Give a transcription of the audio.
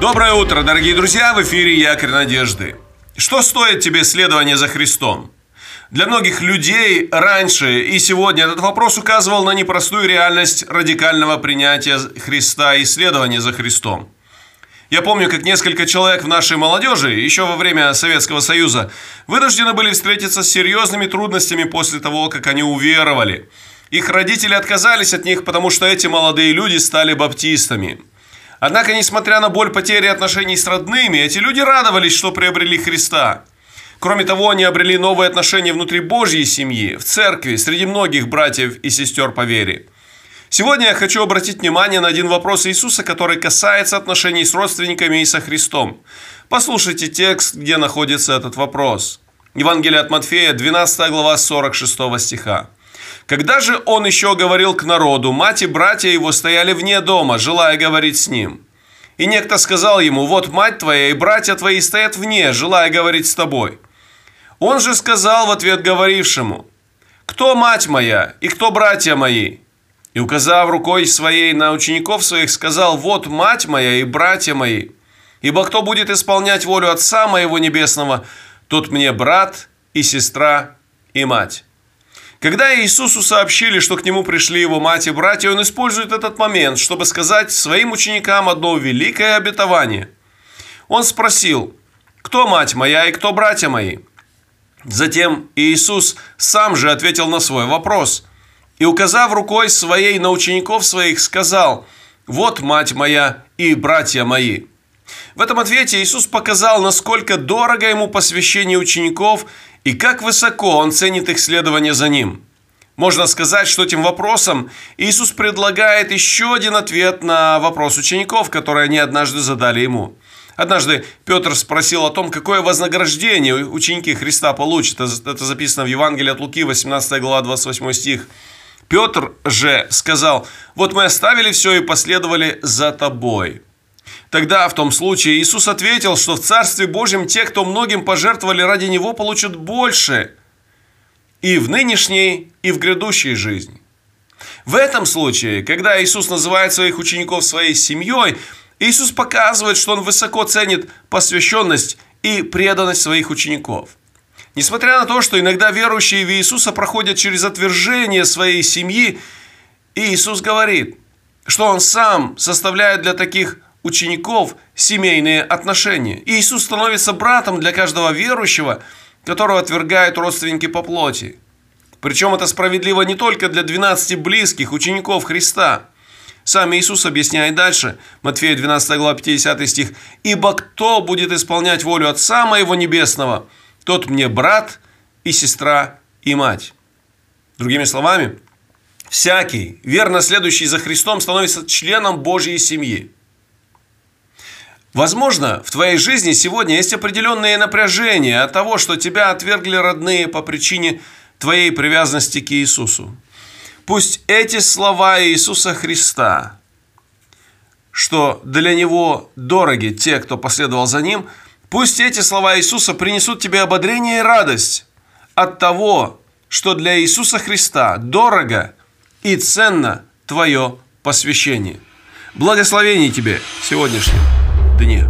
Доброе утро, дорогие друзья! В эфире Якорь Надежды. Что стоит тебе следование за Христом? Для многих людей раньше и сегодня этот вопрос указывал на непростую реальность радикального принятия Христа и следования за Христом. Я помню, как несколько человек в нашей молодежи, еще во время Советского Союза, вынуждены были встретиться с серьезными трудностями после того, как они уверовали. Их родители отказались от них, потому что эти молодые люди стали баптистами – Однако, несмотря на боль потери отношений с родными, эти люди радовались, что приобрели Христа. Кроме того, они обрели новые отношения внутри Божьей семьи, в церкви, среди многих братьев и сестер по вере. Сегодня я хочу обратить внимание на один вопрос Иисуса, который касается отношений с родственниками и со Христом. Послушайте текст, где находится этот вопрос. Евангелие от Матфея, 12 глава 46 стиха. Когда же он еще говорил к народу, мать и братья его стояли вне дома, желая говорить с ним. И некто сказал ему, вот мать твоя и братья твои стоят вне, желая говорить с тобой. Он же сказал в ответ говорившему, кто мать моя и кто братья мои? И указав рукой своей на учеников своих, сказал, вот мать моя и братья мои. Ибо кто будет исполнять волю Отца моего Небесного, тот мне брат и сестра и мать. Когда Иисусу сообщили, что к нему пришли его мать и братья, он использует этот момент, чтобы сказать своим ученикам одно великое обетование. Он спросил, кто мать моя и кто братья мои? Затем Иисус сам же ответил на свой вопрос и, указав рукой своей на учеников своих, сказал, «Вот мать моя и братья мои». В этом ответе Иисус показал, насколько дорого ему посвящение учеников и как высоко он ценит их следование за ним. Можно сказать, что этим вопросом Иисус предлагает еще один ответ на вопрос учеников, который они однажды задали ему. Однажды Петр спросил о том, какое вознаграждение ученики Христа получат. Это записано в Евангелии от Луки, 18 глава, 28 стих. Петр же сказал, вот мы оставили все и последовали за тобой. Тогда, в том случае, Иисус ответил, что в Царстве Божьем те, кто многим пожертвовали ради Него, получат больше и в нынешней, и в грядущей жизни. В этом случае, когда Иисус называет своих учеников своей семьей, Иисус показывает, что Он высоко ценит посвященность и преданность своих учеников. Несмотря на то, что иногда верующие в Иисуса проходят через отвержение своей семьи, Иисус говорит, что Он сам составляет для таких учеников семейные отношения. И Иисус становится братом для каждого верующего, которого отвергают родственники по плоти. Причем это справедливо не только для 12 близких учеников Христа. Сам Иисус объясняет дальше, Матфея 12 глава 50 стих, «Ибо кто будет исполнять волю Отца Моего Небесного, тот мне брат и сестра и мать». Другими словами, всякий, верно следующий за Христом, становится членом Божьей семьи. Возможно, в твоей жизни сегодня есть определенные напряжения от того, что тебя отвергли родные по причине твоей привязанности к Иисусу. Пусть эти слова Иисуса Христа, что для Него дороги те, кто последовал за Ним, пусть эти слова Иисуса принесут тебе ободрение и радость от того, что для Иисуса Христа дорого и ценно твое посвящение. Благословений тебе сегодняшнего дне.